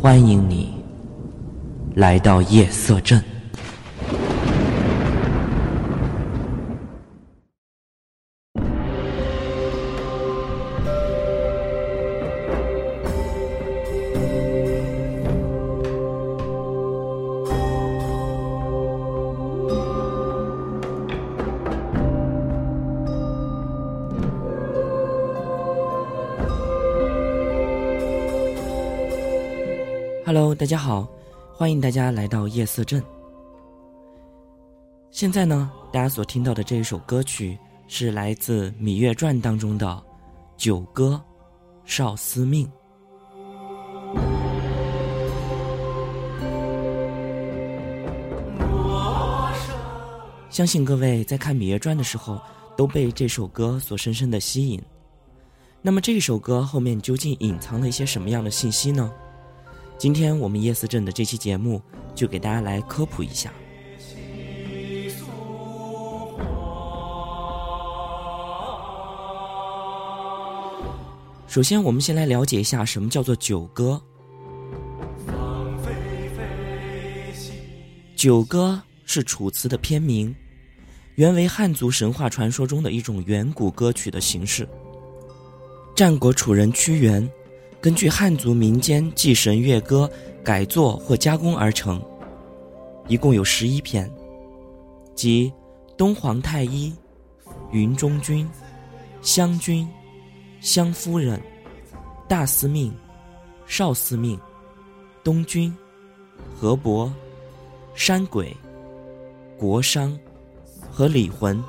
欢迎你来到夜色镇。Hello，大家好，欢迎大家来到夜色镇。现在呢，大家所听到的这一首歌曲是来自《芈月传》当中的《九歌·少司命》。相信各位在看《芈月传》的时候，都被这首歌所深深的吸引。那么，这首歌后面究竟隐藏了一些什么样的信息呢？今天我们夜思镇的这期节目，就给大家来科普一下。首先，我们先来了解一下什么叫做九歌。九歌是楚辞的片名，原为汉族神话传说中的一种远古歌曲的形式。战国楚人屈原。根据汉族民间祭神乐歌改作或加工而成，一共有十一篇，即东皇太一、云中君、湘君、湘夫人、大司命、少司命、东君、河伯、山鬼、国殇和李魂。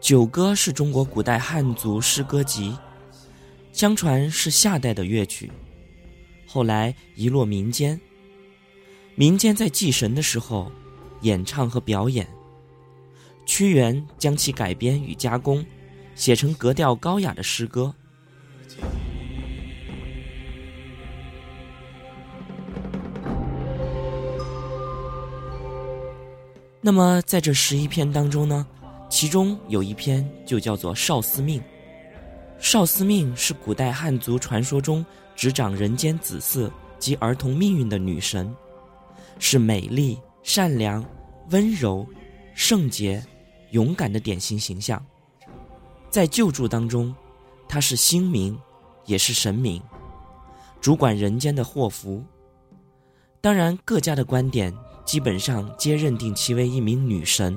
九歌是中国古代汉族诗歌集，相传是夏代的乐曲，后来遗落民间。民间在祭神的时候演唱和表演，屈原将其改编与加工，写成格调高雅的诗歌。那么在这十一篇当中呢？其中有一篇就叫做《少司命》。少司命是古代汉族传说中执掌人间子嗣及儿童命运的女神，是美丽、善良、温柔、圣洁、勇敢的典型形象。在旧注当中，她是星明，也是神明，主管人间的祸福。当然，各家的观点基本上皆认定其为一名女神。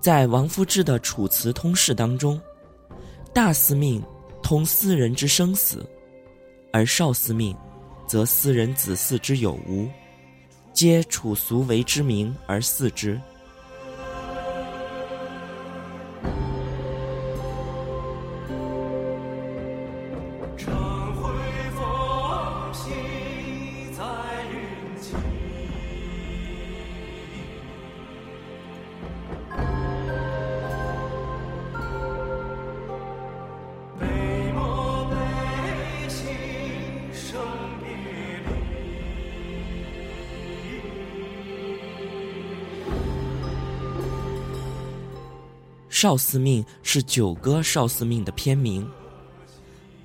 在王夫之的《楚辞通释》当中，大司命通斯人之生死，而少司命则斯人子嗣之有无，皆楚俗为之名而祀之。少司命是九歌少司命的片名。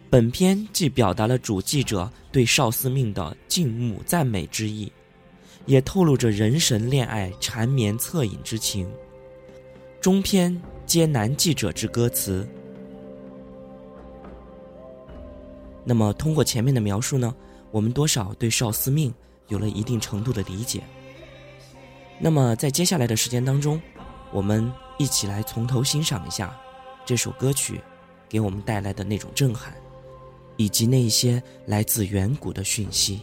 本片既表达了主记者对少司命的敬慕赞美之意，也透露着人神恋爱缠绵恻隐之情。中篇皆男记者之歌词。那么，通过前面的描述呢，我们多少对少司命有了一定程度的理解。那么，在接下来的时间当中，我们。一起来从头欣赏一下这首歌曲给我们带来的那种震撼，以及那一些来自远古的讯息。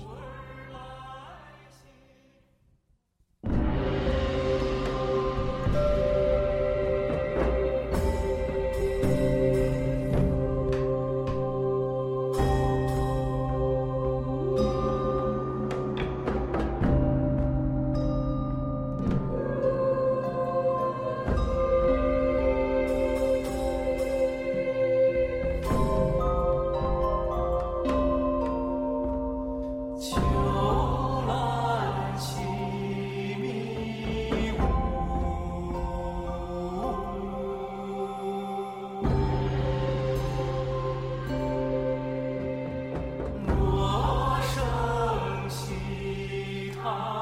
heart.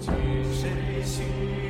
君谁须